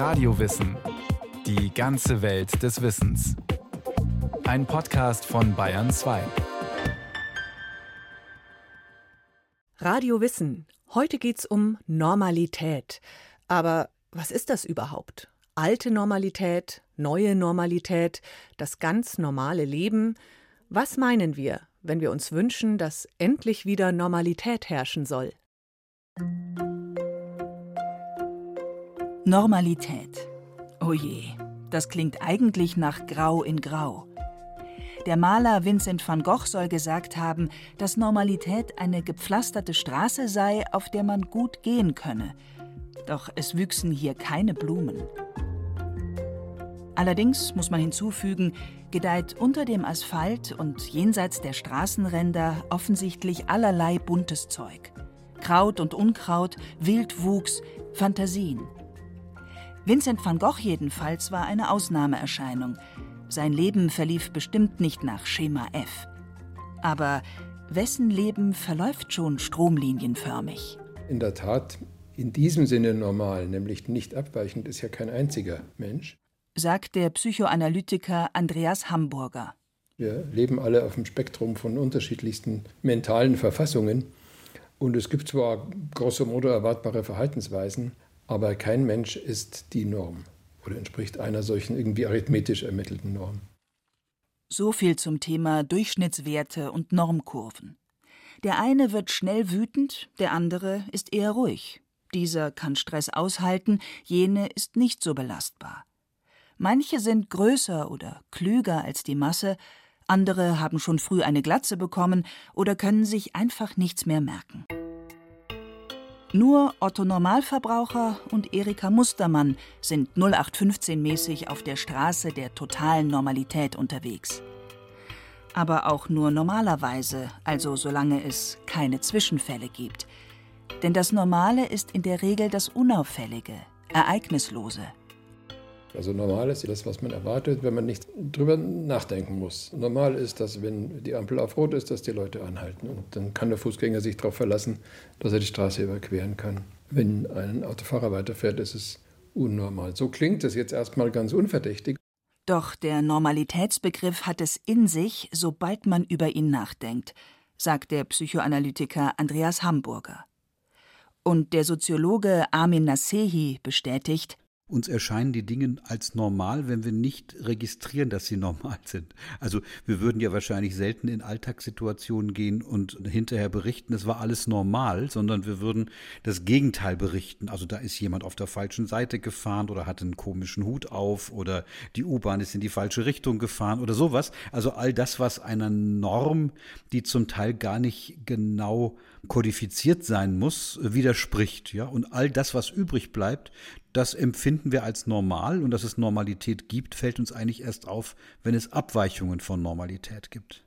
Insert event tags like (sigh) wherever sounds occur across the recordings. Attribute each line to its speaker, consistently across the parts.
Speaker 1: Radiowissen. Die ganze Welt des Wissens. Ein Podcast von Bayern 2.
Speaker 2: Radio Wissen. Heute geht's um Normalität. Aber was ist das überhaupt? Alte Normalität, neue Normalität, das ganz normale Leben. Was meinen wir, wenn wir uns wünschen, dass endlich wieder Normalität herrschen soll?
Speaker 3: Normalität. Oh je, das klingt eigentlich nach Grau in Grau. Der Maler Vincent van Gogh soll gesagt haben, dass Normalität eine gepflasterte Straße sei, auf der man gut gehen könne. Doch es wüchsen hier keine Blumen. Allerdings muss man hinzufügen, gedeiht unter dem Asphalt und jenseits der Straßenränder offensichtlich allerlei buntes Zeug. Kraut und Unkraut, Wildwuchs, Fantasien. Vincent van Gogh jedenfalls war eine Ausnahmeerscheinung. Sein Leben verlief bestimmt nicht nach Schema F. Aber wessen Leben verläuft schon stromlinienförmig?
Speaker 4: In der Tat, in diesem Sinne normal, nämlich nicht abweichend, ist ja kein einziger Mensch.
Speaker 3: Sagt der Psychoanalytiker Andreas Hamburger.
Speaker 4: Wir leben alle auf dem Spektrum von unterschiedlichsten mentalen Verfassungen. Und es gibt zwar grosso modo erwartbare Verhaltensweisen, aber kein Mensch ist die Norm oder entspricht einer solchen irgendwie arithmetisch ermittelten Norm.
Speaker 3: So viel zum Thema Durchschnittswerte und Normkurven. Der eine wird schnell wütend, der andere ist eher ruhig. Dieser kann Stress aushalten, jene ist nicht so belastbar. Manche sind größer oder klüger als die Masse, andere haben schon früh eine Glatze bekommen oder können sich einfach nichts mehr merken. Nur Otto Normalverbraucher und Erika Mustermann sind 0815-mäßig auf der Straße der totalen Normalität unterwegs. Aber auch nur normalerweise, also solange es keine Zwischenfälle gibt. Denn das Normale ist in der Regel das Unauffällige, Ereignislose.
Speaker 4: Also normal ist das, was man erwartet, wenn man nicht drüber nachdenken muss. Normal ist, dass wenn die Ampel auf Rot ist, dass die Leute anhalten. Und dann kann der Fußgänger sich darauf verlassen, dass er die Straße überqueren kann. Wenn ein Autofahrer weiterfährt, ist es unnormal. So klingt es jetzt erstmal ganz unverdächtig.
Speaker 3: Doch der Normalitätsbegriff hat es in sich, sobald man über ihn nachdenkt, sagt der Psychoanalytiker Andreas Hamburger. Und der Soziologe Armin Nasehi bestätigt,
Speaker 5: uns erscheinen die Dinge als normal, wenn wir nicht registrieren, dass sie (laughs) normal sind. Also wir würden ja wahrscheinlich selten in Alltagssituationen gehen und hinterher berichten, es war alles normal, sondern wir würden das Gegenteil berichten. Also da ist jemand auf der falschen Seite gefahren oder hatte einen komischen Hut auf oder die U-Bahn ist in die falsche Richtung gefahren oder sowas. Also all das, was einer Norm, die zum Teil gar nicht genau kodifiziert sein muss, widerspricht. Ja? Und all das, was übrig bleibt, das empfinden wir als normal und dass es Normalität gibt, fällt uns eigentlich erst auf, wenn es Abweichungen von Normalität gibt.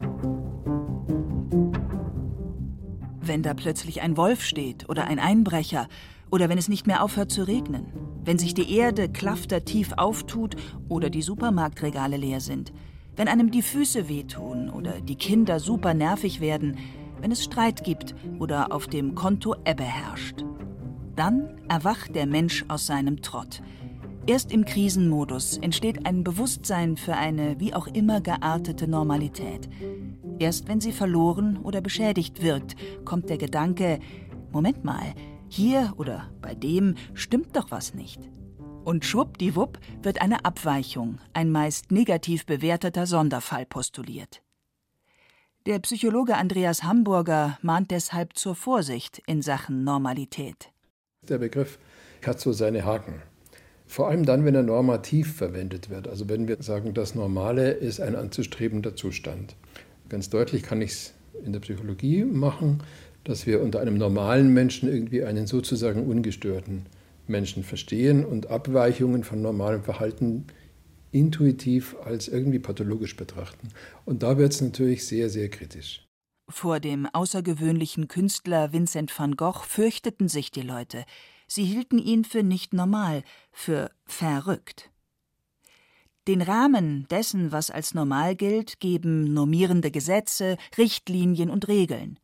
Speaker 3: Wenn da plötzlich ein Wolf steht oder ein Einbrecher oder wenn es nicht mehr aufhört zu regnen, wenn sich die Erde klaftertief auftut oder die Supermarktregale leer sind, wenn einem die Füße wehtun oder die Kinder super nervig werden, wenn es Streit gibt oder auf dem Konto Ebbe herrscht. Dann erwacht der Mensch aus seinem Trott. Erst im Krisenmodus entsteht ein Bewusstsein für eine wie auch immer geartete Normalität. Erst wenn sie verloren oder beschädigt wirkt, kommt der Gedanke, Moment mal, hier oder bei dem stimmt doch was nicht. Und schwuppdiwupp wird eine Abweichung, ein meist negativ bewerteter Sonderfall postuliert. Der Psychologe Andreas Hamburger mahnt deshalb zur Vorsicht in Sachen Normalität.
Speaker 4: Der Begriff hat so seine Haken. Vor allem dann, wenn er normativ verwendet wird. Also wenn wir sagen, das Normale ist ein anzustrebender Zustand. Ganz deutlich kann ich es in der Psychologie machen, dass wir unter einem normalen Menschen irgendwie einen sozusagen ungestörten Menschen verstehen und Abweichungen von normalem Verhalten intuitiv als irgendwie pathologisch betrachten. Und da wird es natürlich sehr, sehr kritisch.
Speaker 3: Vor dem außergewöhnlichen Künstler Vincent van Gogh fürchteten sich die Leute. Sie hielten ihn für nicht normal, für verrückt. Den Rahmen dessen, was als normal gilt, geben normierende Gesetze, Richtlinien und Regeln.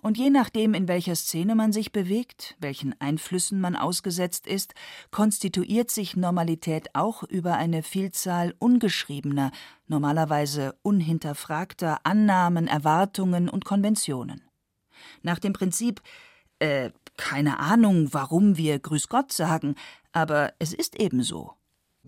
Speaker 3: Und je nachdem, in welcher Szene man sich bewegt, welchen Einflüssen man ausgesetzt ist, konstituiert sich Normalität auch über eine Vielzahl ungeschriebener, normalerweise unhinterfragter Annahmen, Erwartungen und Konventionen. Nach dem Prinzip, äh, keine Ahnung, warum wir Grüß Gott sagen, aber es ist eben so.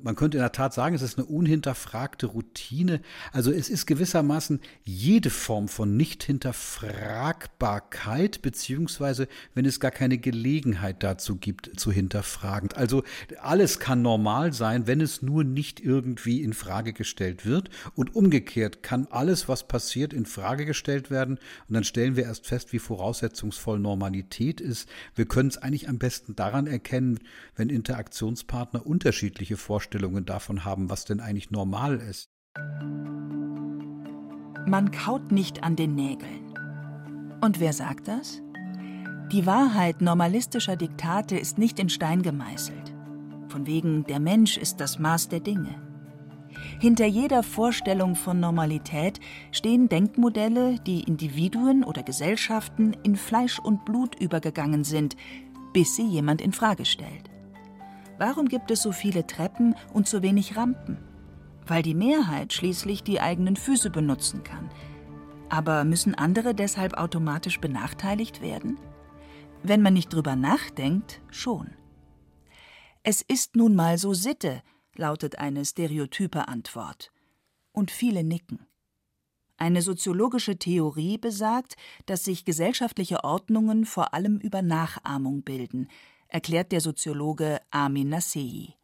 Speaker 5: Man könnte in der Tat sagen, es ist eine unhinterfragte Routine. Also es ist gewissermaßen jede Form von Nicht-Hinterfragbarkeit, beziehungsweise wenn es gar keine Gelegenheit dazu gibt, zu hinterfragen. Also alles kann normal sein, wenn es nur nicht irgendwie in Frage gestellt wird. Und umgekehrt kann alles, was passiert, in Frage gestellt werden. Und dann stellen wir erst fest, wie voraussetzungsvoll Normalität ist. Wir können es eigentlich am besten daran erkennen, wenn Interaktionspartner unterschiedliche Vorstellungen Vorstellungen davon haben, was denn eigentlich normal ist.
Speaker 3: Man kaut nicht an den Nägeln. Und wer sagt das? Die Wahrheit normalistischer Diktate ist nicht in Stein gemeißelt. Von wegen, der Mensch ist das Maß der Dinge. Hinter jeder Vorstellung von Normalität stehen Denkmodelle, die Individuen oder Gesellschaften in Fleisch und Blut übergegangen sind, bis sie jemand in Frage stellt. Warum gibt es so viele Treppen und so wenig Rampen? Weil die Mehrheit schließlich die eigenen Füße benutzen kann. Aber müssen andere deshalb automatisch benachteiligt werden? Wenn man nicht drüber nachdenkt, schon. Es ist nun mal so Sitte, lautet eine stereotype Antwort. Und viele nicken. Eine soziologische Theorie besagt, dass sich gesellschaftliche Ordnungen vor allem über Nachahmung bilden, erklärt der Soziologe Armin Nassei.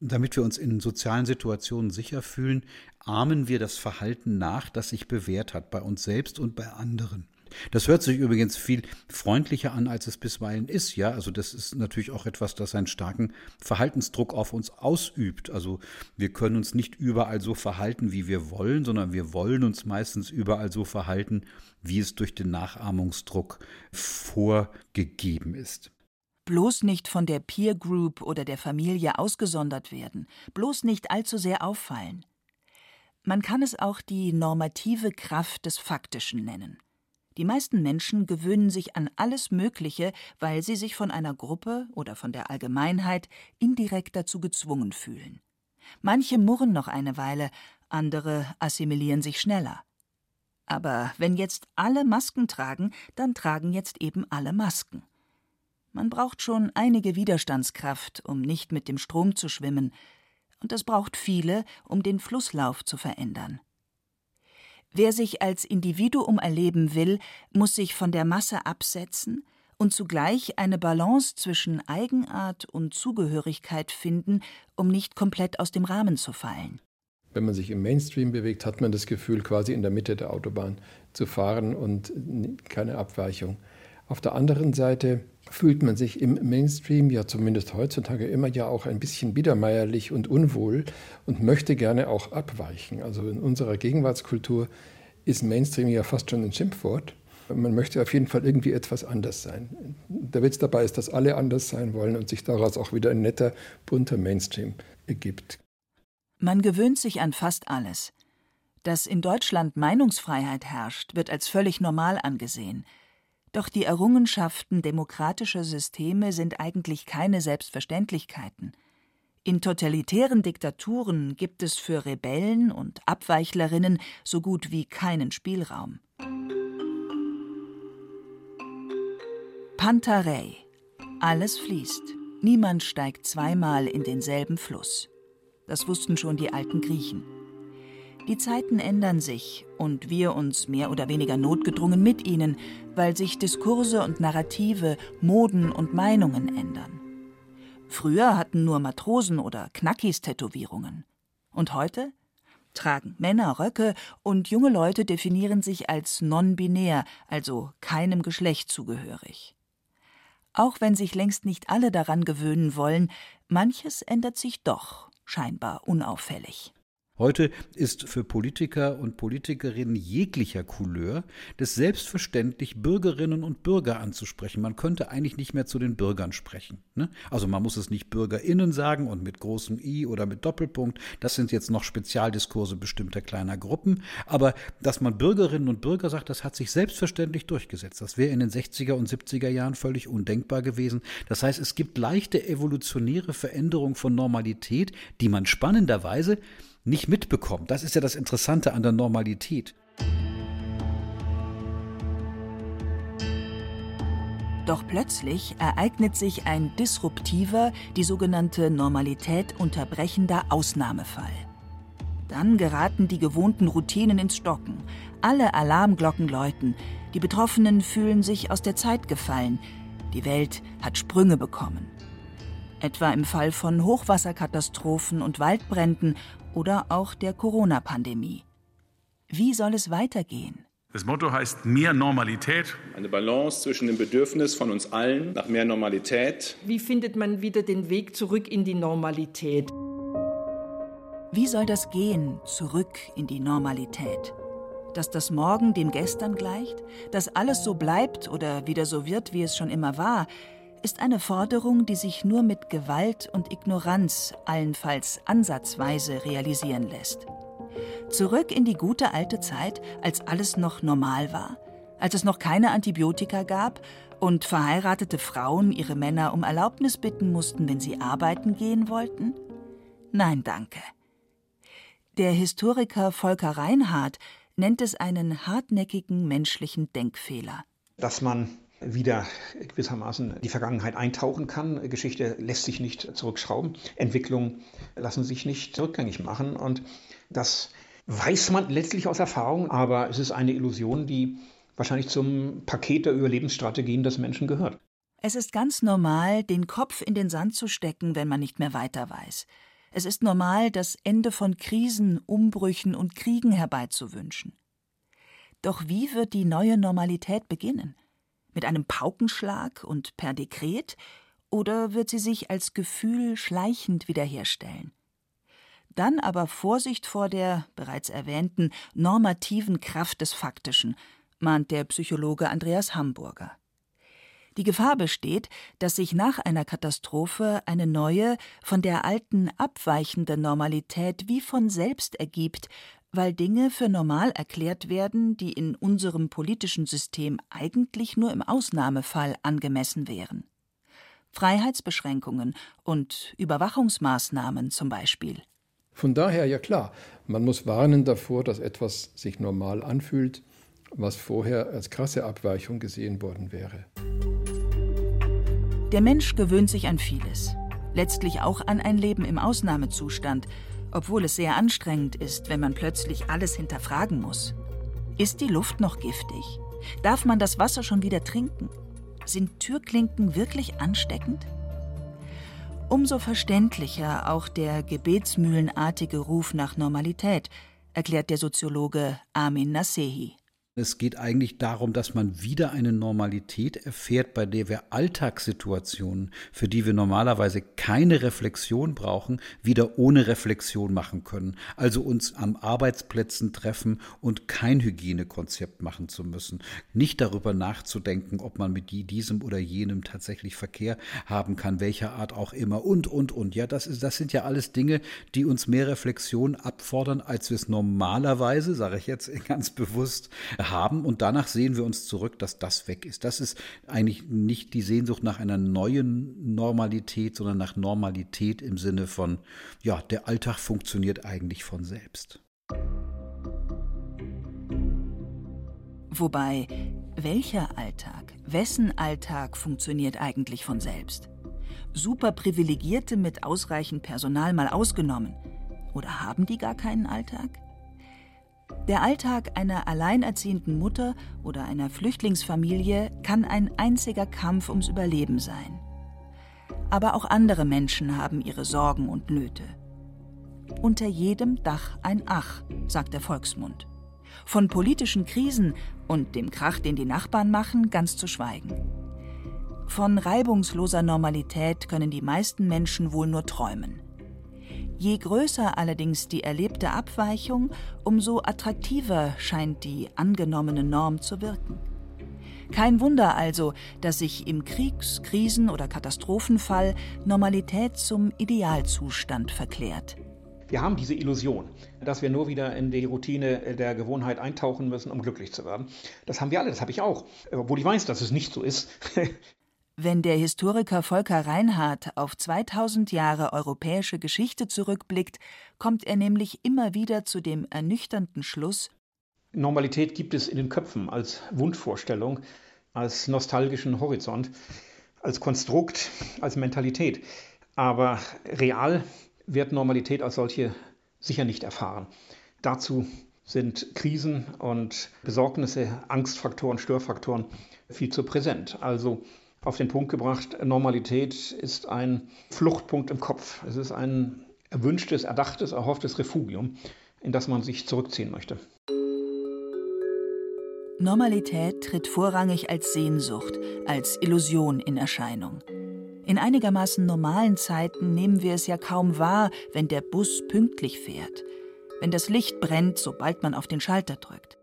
Speaker 5: Damit wir uns in sozialen Situationen sicher fühlen, ahmen wir das Verhalten nach, das sich bewährt hat, bei uns selbst und bei anderen. Das hört sich übrigens viel freundlicher an, als es bisweilen ist, ja. Also das ist natürlich auch etwas, das einen starken Verhaltensdruck auf uns ausübt. Also wir können uns nicht überall so verhalten, wie wir wollen, sondern wir wollen uns meistens überall so verhalten, wie es durch den Nachahmungsdruck vorgegeben ist.
Speaker 3: Bloß nicht von der Peer Group oder der Familie ausgesondert werden, bloß nicht allzu sehr auffallen. Man kann es auch die normative Kraft des Faktischen nennen. Die meisten Menschen gewöhnen sich an alles Mögliche, weil sie sich von einer Gruppe oder von der Allgemeinheit indirekt dazu gezwungen fühlen. Manche murren noch eine Weile, andere assimilieren sich schneller. Aber wenn jetzt alle Masken tragen, dann tragen jetzt eben alle Masken. Man braucht schon einige Widerstandskraft, um nicht mit dem Strom zu schwimmen, und es braucht viele, um den Flusslauf zu verändern. Wer sich als Individuum erleben will, muss sich von der Masse absetzen und zugleich eine Balance zwischen Eigenart und Zugehörigkeit finden, um nicht komplett aus dem Rahmen zu fallen.
Speaker 4: Wenn man sich im Mainstream bewegt, hat man das Gefühl, quasi in der Mitte der Autobahn zu fahren und keine Abweichung. Auf der anderen Seite fühlt man sich im Mainstream ja zumindest heutzutage immer ja auch ein bisschen biedermeierlich und unwohl und möchte gerne auch abweichen. Also in unserer Gegenwartskultur ist Mainstream ja fast schon ein Schimpfwort. Man möchte auf jeden Fall irgendwie etwas anders sein. Der Witz dabei ist, dass alle anders sein wollen und sich daraus auch wieder ein netter, bunter Mainstream ergibt.
Speaker 3: Man gewöhnt sich an fast alles. Dass in Deutschland Meinungsfreiheit herrscht, wird als völlig normal angesehen – doch die Errungenschaften demokratischer Systeme sind eigentlich keine Selbstverständlichkeiten. In totalitären Diktaturen gibt es für Rebellen und Abweichlerinnen so gut wie keinen Spielraum. Pantarei. Alles fließt. Niemand steigt zweimal in denselben Fluss. Das wussten schon die alten Griechen. Die Zeiten ändern sich und wir uns mehr oder weniger notgedrungen mit ihnen, weil sich Diskurse und Narrative, Moden und Meinungen ändern. Früher hatten nur Matrosen oder Knackis Tätowierungen. Und heute? Tragen Männer Röcke und junge Leute definieren sich als non-binär, also keinem Geschlecht zugehörig. Auch wenn sich längst nicht alle daran gewöhnen wollen, manches ändert sich doch, scheinbar unauffällig.
Speaker 5: Heute ist für Politiker und Politikerinnen jeglicher Couleur das selbstverständlich, Bürgerinnen und Bürger anzusprechen. Man könnte eigentlich nicht mehr zu den Bürgern sprechen. Ne? Also man muss es nicht BürgerInnen sagen und mit großem I oder mit Doppelpunkt. Das sind jetzt noch Spezialdiskurse bestimmter kleiner Gruppen. Aber dass man Bürgerinnen und Bürger sagt, das hat sich selbstverständlich durchgesetzt. Das wäre in den 60er und 70er Jahren völlig undenkbar gewesen. Das heißt, es gibt leichte evolutionäre Veränderungen von Normalität, die man spannenderweise nicht mitbekommt. Das ist ja das Interessante an der Normalität.
Speaker 3: Doch plötzlich ereignet sich ein disruptiver, die sogenannte Normalität unterbrechender Ausnahmefall. Dann geraten die gewohnten Routinen ins Stocken. Alle Alarmglocken läuten. Die Betroffenen fühlen sich aus der Zeit gefallen. Die Welt hat Sprünge bekommen. Etwa im Fall von Hochwasserkatastrophen und Waldbränden oder auch der Corona-Pandemie. Wie soll es weitergehen?
Speaker 6: Das Motto heißt mehr Normalität.
Speaker 7: Eine Balance zwischen dem Bedürfnis von uns allen nach mehr Normalität.
Speaker 8: Wie findet man wieder den Weg zurück in die Normalität?
Speaker 3: Wie soll das gehen, zurück in die Normalität? Dass das Morgen dem Gestern gleicht? Dass alles so bleibt oder wieder so wird, wie es schon immer war? Ist eine Forderung, die sich nur mit Gewalt und Ignoranz allenfalls ansatzweise realisieren lässt. Zurück in die gute alte Zeit, als alles noch normal war, als es noch keine Antibiotika gab und verheiratete Frauen ihre Männer um Erlaubnis bitten mussten, wenn sie arbeiten gehen wollten? Nein, danke. Der Historiker Volker Reinhardt nennt es einen hartnäckigen menschlichen Denkfehler.
Speaker 9: Dass man wieder gewissermaßen die Vergangenheit eintauchen kann. Geschichte lässt sich nicht zurückschrauben. Entwicklungen lassen sich nicht rückgängig machen. Und das weiß man letztlich aus Erfahrung, aber es ist eine Illusion, die wahrscheinlich zum Paket der Überlebensstrategien des Menschen gehört.
Speaker 3: Es ist ganz normal, den Kopf in den Sand zu stecken, wenn man nicht mehr weiter weiß. Es ist normal, das Ende von Krisen, Umbrüchen und Kriegen herbeizuwünschen. Doch wie wird die neue Normalität beginnen? Mit einem Paukenschlag und per Dekret, oder wird sie sich als Gefühl schleichend wiederherstellen? Dann aber Vorsicht vor der bereits erwähnten normativen Kraft des Faktischen, mahnt der Psychologe Andreas Hamburger. Die Gefahr besteht, dass sich nach einer Katastrophe eine neue, von der alten abweichende Normalität wie von selbst ergibt, weil Dinge für normal erklärt werden, die in unserem politischen System eigentlich nur im Ausnahmefall angemessen wären. Freiheitsbeschränkungen und Überwachungsmaßnahmen zum Beispiel.
Speaker 4: Von daher ja klar, man muss warnen davor, dass etwas sich normal anfühlt, was vorher als krasse Abweichung gesehen worden wäre.
Speaker 3: Der Mensch gewöhnt sich an vieles, letztlich auch an ein Leben im Ausnahmezustand, obwohl es sehr anstrengend ist, wenn man plötzlich alles hinterfragen muss. Ist die Luft noch giftig? Darf man das Wasser schon wieder trinken? Sind Türklinken wirklich ansteckend? Umso verständlicher auch der gebetsmühlenartige Ruf nach Normalität, erklärt der Soziologe Amin Nasehi.
Speaker 5: Es geht eigentlich darum, dass man wieder eine Normalität erfährt, bei der wir Alltagssituationen, für die wir normalerweise keine Reflexion brauchen, wieder ohne Reflexion machen können. Also uns am Arbeitsplätzen treffen und kein Hygienekonzept machen zu müssen. Nicht darüber nachzudenken, ob man mit diesem oder jenem tatsächlich Verkehr haben kann, welcher Art auch immer und, und, und. Ja, das, ist, das sind ja alles Dinge, die uns mehr Reflexion abfordern, als wir es normalerweise, sage ich jetzt (laughs) ganz bewusst, haben und danach sehen wir uns zurück, dass das weg ist. Das ist eigentlich nicht die Sehnsucht nach einer neuen Normalität, sondern nach Normalität im Sinne von, ja, der Alltag funktioniert eigentlich von selbst.
Speaker 3: Wobei, welcher Alltag, wessen Alltag funktioniert eigentlich von selbst? Superprivilegierte mit ausreichend Personal mal ausgenommen. Oder haben die gar keinen Alltag? Der Alltag einer alleinerziehenden Mutter oder einer Flüchtlingsfamilie kann ein einziger Kampf ums Überleben sein. Aber auch andere Menschen haben ihre Sorgen und Nöte. Unter jedem Dach ein Ach, sagt der Volksmund. Von politischen Krisen und dem Krach, den die Nachbarn machen, ganz zu schweigen. Von reibungsloser Normalität können die meisten Menschen wohl nur träumen. Je größer allerdings die erlebte Abweichung, umso attraktiver scheint die angenommene Norm zu wirken. Kein Wunder also, dass sich im Kriegs-, Krisen- oder Katastrophenfall Normalität zum Idealzustand verklärt.
Speaker 9: Wir haben diese Illusion, dass wir nur wieder in die Routine der Gewohnheit eintauchen müssen, um glücklich zu werden. Das haben wir alle, das habe ich auch, obwohl ich weiß, dass es nicht so ist. (laughs)
Speaker 3: Wenn der Historiker Volker Reinhardt auf 2000 Jahre europäische Geschichte zurückblickt, kommt er nämlich immer wieder zu dem ernüchternden Schluss,
Speaker 9: Normalität gibt es in den Köpfen als Wunschvorstellung, als nostalgischen Horizont, als Konstrukt, als Mentalität. Aber real wird Normalität als solche sicher nicht erfahren. Dazu sind Krisen und Besorgnisse, Angstfaktoren, Störfaktoren viel zu präsent. Also auf den Punkt gebracht, Normalität ist ein Fluchtpunkt im Kopf. Es ist ein erwünschtes, erdachtes, erhofftes Refugium, in das man sich zurückziehen möchte.
Speaker 3: Normalität tritt vorrangig als Sehnsucht, als Illusion in Erscheinung. In einigermaßen normalen Zeiten nehmen wir es ja kaum wahr, wenn der Bus pünktlich fährt, wenn das Licht brennt, sobald man auf den Schalter drückt.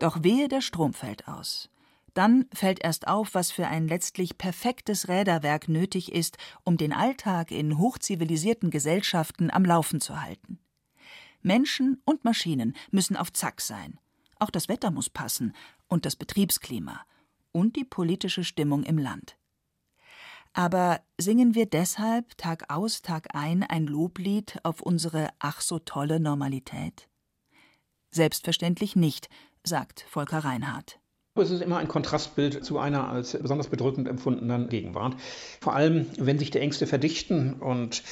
Speaker 3: Doch wehe, der Strom fällt aus. Dann fällt erst auf, was für ein letztlich perfektes Räderwerk nötig ist, um den Alltag in hochzivilisierten Gesellschaften am Laufen zu halten. Menschen und Maschinen müssen auf Zack sein. Auch das Wetter muss passen und das Betriebsklima und die politische Stimmung im Land. Aber singen wir deshalb Tag aus, Tag ein ein Loblied auf unsere ach so tolle Normalität? Selbstverständlich nicht, sagt Volker Reinhardt.
Speaker 9: Es ist immer ein Kontrastbild zu einer als besonders bedrückend empfundenen Gegenwart. Vor allem, wenn sich die Ängste verdichten und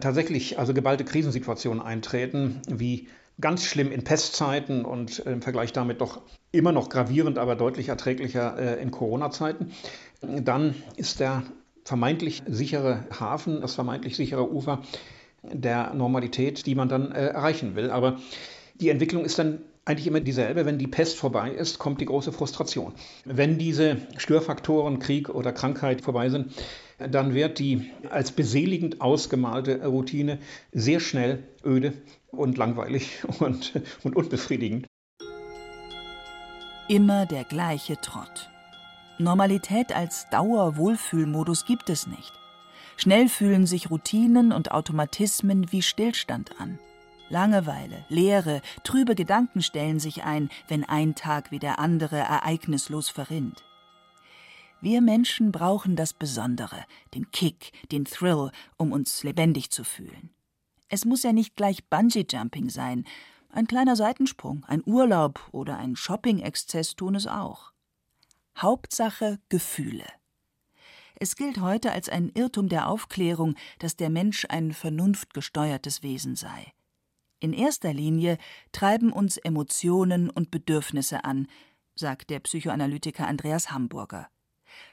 Speaker 9: tatsächlich also geballte Krisensituationen eintreten, wie ganz schlimm in Pestzeiten und im Vergleich damit doch immer noch gravierend, aber deutlich erträglicher äh, in Corona-Zeiten, dann ist der vermeintlich sichere Hafen, das vermeintlich sichere Ufer der Normalität, die man dann äh, erreichen will. Aber die Entwicklung ist dann eigentlich immer dieselbe. Wenn die Pest vorbei ist, kommt die große Frustration. Wenn diese Störfaktoren, Krieg oder Krankheit vorbei sind, dann wird die als beseligend ausgemalte Routine sehr schnell öde und langweilig (laughs) und, und unbefriedigend.
Speaker 3: Immer der gleiche Trott. Normalität als Dauerwohlfühlmodus gibt es nicht. Schnell fühlen sich Routinen und Automatismen wie Stillstand an. Langeweile, Leere, trübe Gedanken stellen sich ein, wenn ein Tag wie der andere ereignislos verrinnt. Wir Menschen brauchen das Besondere, den Kick, den Thrill, um uns lebendig zu fühlen. Es muss ja nicht gleich Bungee-Jumping sein. Ein kleiner Seitensprung, ein Urlaub oder ein Shopping-Exzess tun es auch. Hauptsache Gefühle. Es gilt heute als ein Irrtum der Aufklärung, dass der Mensch ein vernunftgesteuertes Wesen sei. In erster Linie treiben uns Emotionen und Bedürfnisse an, sagt der Psychoanalytiker Andreas Hamburger.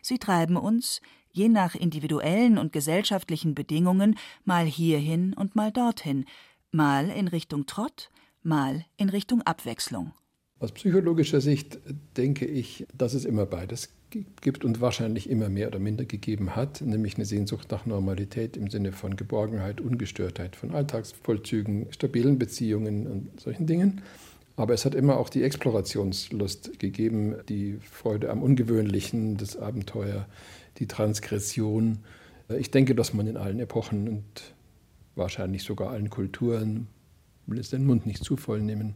Speaker 3: Sie treiben uns, je nach individuellen und gesellschaftlichen Bedingungen, mal hierhin und mal dorthin, mal in Richtung Trott, mal in Richtung Abwechslung.
Speaker 4: Aus psychologischer Sicht denke ich, dass es immer beides gibt und wahrscheinlich immer mehr oder minder gegeben hat, nämlich eine Sehnsucht nach Normalität im Sinne von Geborgenheit, Ungestörtheit, von Alltagsvollzügen, stabilen Beziehungen und solchen Dingen. Aber es hat immer auch die Explorationslust gegeben, die Freude am Ungewöhnlichen, das Abenteuer, die Transgression. Ich denke, dass man in allen Epochen und wahrscheinlich sogar allen Kulturen, will es den Mund nicht zu voll nehmen,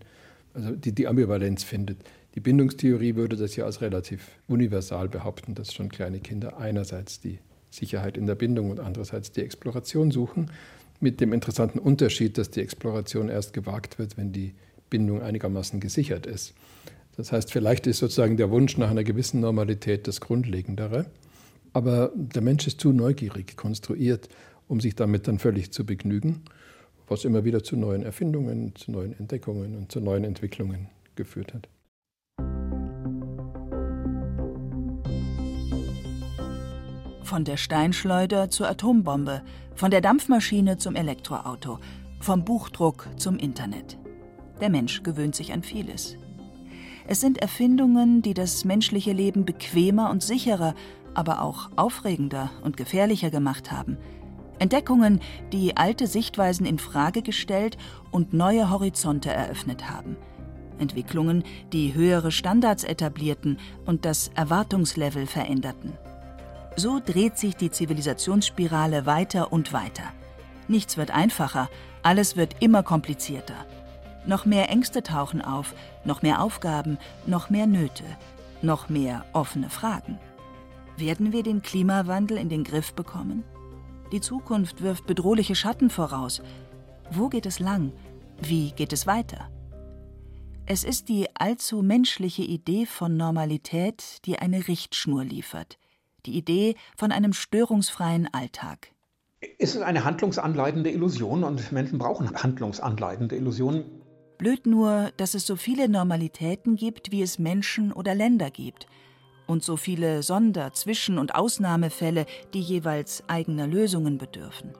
Speaker 4: also die, die Ambivalenz findet. Die Bindungstheorie würde das ja als relativ universal behaupten, dass schon kleine Kinder einerseits die Sicherheit in der Bindung und andererseits die Exploration suchen, mit dem interessanten Unterschied, dass die Exploration erst gewagt wird, wenn die Bindung einigermaßen gesichert ist. Das heißt, vielleicht ist sozusagen der Wunsch nach einer gewissen Normalität das Grundlegendere, aber der Mensch ist zu neugierig konstruiert, um sich damit dann völlig zu begnügen was immer wieder zu neuen Erfindungen, zu neuen Entdeckungen und zu neuen Entwicklungen geführt hat.
Speaker 3: Von der Steinschleuder zur Atombombe, von der Dampfmaschine zum Elektroauto, vom Buchdruck zum Internet. Der Mensch gewöhnt sich an vieles. Es sind Erfindungen, die das menschliche Leben bequemer und sicherer, aber auch aufregender und gefährlicher gemacht haben – Entdeckungen, die alte Sichtweisen in Frage gestellt und neue Horizonte eröffnet haben. Entwicklungen, die höhere Standards etablierten und das Erwartungslevel veränderten. So dreht sich die Zivilisationsspirale weiter und weiter. Nichts wird einfacher, alles wird immer komplizierter. Noch mehr Ängste tauchen auf, noch mehr Aufgaben, noch mehr Nöte, noch mehr offene Fragen. Werden wir den Klimawandel in den Griff bekommen? Die Zukunft wirft bedrohliche Schatten voraus. Wo geht es lang? Wie geht es weiter? Es ist die allzu menschliche Idee von Normalität, die eine Richtschnur liefert. Die Idee von einem störungsfreien Alltag.
Speaker 9: Es ist eine handlungsanleitende Illusion und Menschen brauchen handlungsanleitende Illusionen.
Speaker 3: Blöd nur, dass es so viele Normalitäten gibt, wie es Menschen oder Länder gibt. Und so viele Sonder-, Zwischen- und Ausnahmefälle, die jeweils eigener Lösungen bedürfen.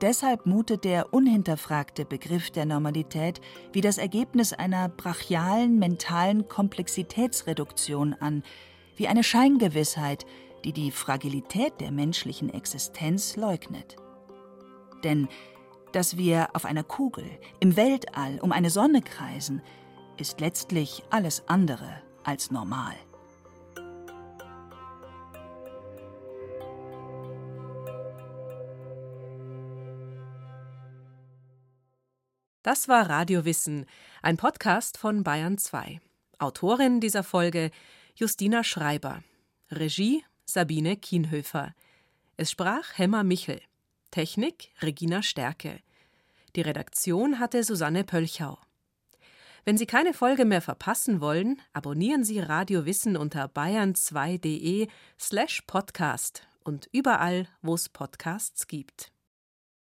Speaker 3: Deshalb mutet der unhinterfragte Begriff der Normalität wie das Ergebnis einer brachialen mentalen Komplexitätsreduktion an, wie eine Scheingewissheit, die die Fragilität der menschlichen Existenz leugnet. Denn dass wir auf einer Kugel im Weltall um eine Sonne kreisen, ist letztlich alles andere als normal.
Speaker 2: Das war Radio Wissen, ein Podcast von Bayern 2. Autorin dieser Folge Justina Schreiber. Regie Sabine Kienhöfer. Es sprach Hemmer Michel. Technik Regina Stärke. Die Redaktion hatte Susanne Pölchau. Wenn Sie keine Folge mehr verpassen wollen, abonnieren Sie Radio Wissen unter bayern2.de slash podcast und überall, wo es Podcasts gibt.